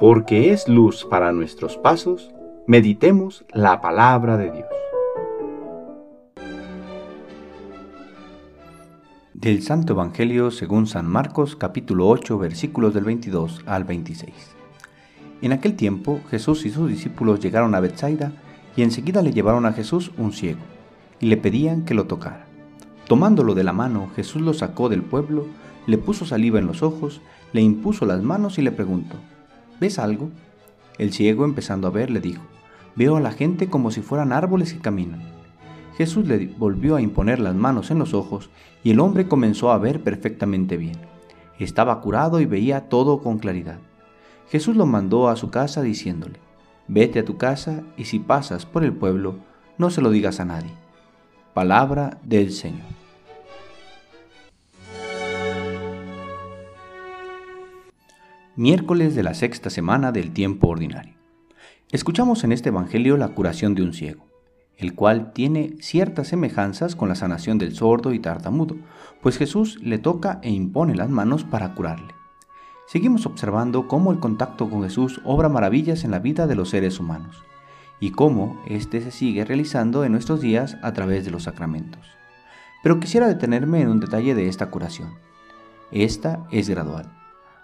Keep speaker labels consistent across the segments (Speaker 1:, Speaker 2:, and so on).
Speaker 1: porque es luz para nuestros pasos, meditemos la palabra de Dios. Del Santo Evangelio según San Marcos capítulo 8 versículos del 22 al 26. En aquel tiempo Jesús y sus discípulos llegaron a Bethsaida y enseguida le llevaron a Jesús un ciego y le pedían que lo tocara. Tomándolo de la mano, Jesús lo sacó del pueblo, le puso saliva en los ojos, le impuso las manos y le preguntó, ¿ves algo? El ciego, empezando a ver, le dijo, veo a la gente como si fueran árboles que caminan. Jesús le volvió a imponer las manos en los ojos y el hombre comenzó a ver perfectamente bien. Estaba curado y veía todo con claridad. Jesús lo mandó a su casa diciéndole, vete a tu casa y si pasas por el pueblo, no se lo digas a nadie. Palabra del Señor. Miércoles de la sexta semana del tiempo ordinario. Escuchamos en este Evangelio la curación de un ciego, el cual tiene ciertas semejanzas con la sanación del sordo y tartamudo, pues Jesús le toca e impone las manos para curarle. Seguimos observando cómo el contacto con Jesús obra maravillas en la vida de los seres humanos, y cómo éste se sigue realizando en nuestros días a través de los sacramentos. Pero quisiera detenerme en un detalle de esta curación. Esta es gradual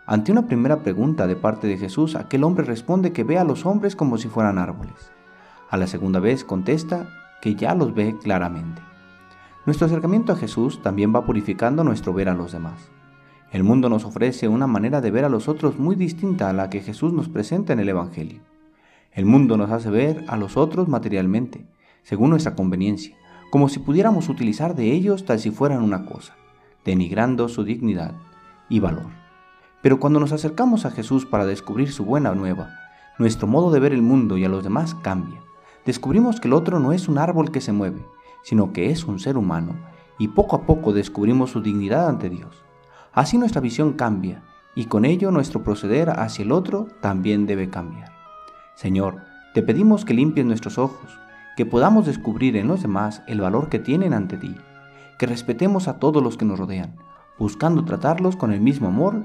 Speaker 1: ante una primera pregunta de parte de Jesús, aquel hombre responde que ve a los hombres como si fueran árboles. A la segunda vez contesta que ya los ve claramente. Nuestro acercamiento a Jesús también va purificando nuestro ver a los demás. El mundo nos ofrece una manera de ver a los otros muy distinta a la que Jesús nos presenta en el Evangelio. El mundo nos hace ver a los otros materialmente, según nuestra conveniencia, como si pudiéramos utilizar de ellos tal si fueran una cosa, denigrando su dignidad y valor. Pero cuando nos acercamos a Jesús para descubrir su buena nueva, nuestro modo de ver el mundo y a los demás cambia. Descubrimos que el otro no es un árbol que se mueve, sino que es un ser humano, y poco a poco descubrimos su dignidad ante Dios. Así nuestra visión cambia, y con ello nuestro proceder hacia el otro también debe cambiar. Señor, te pedimos que limpies nuestros ojos, que podamos descubrir en los demás el valor que tienen ante ti, que respetemos a todos los que nos rodean, buscando tratarlos con el mismo amor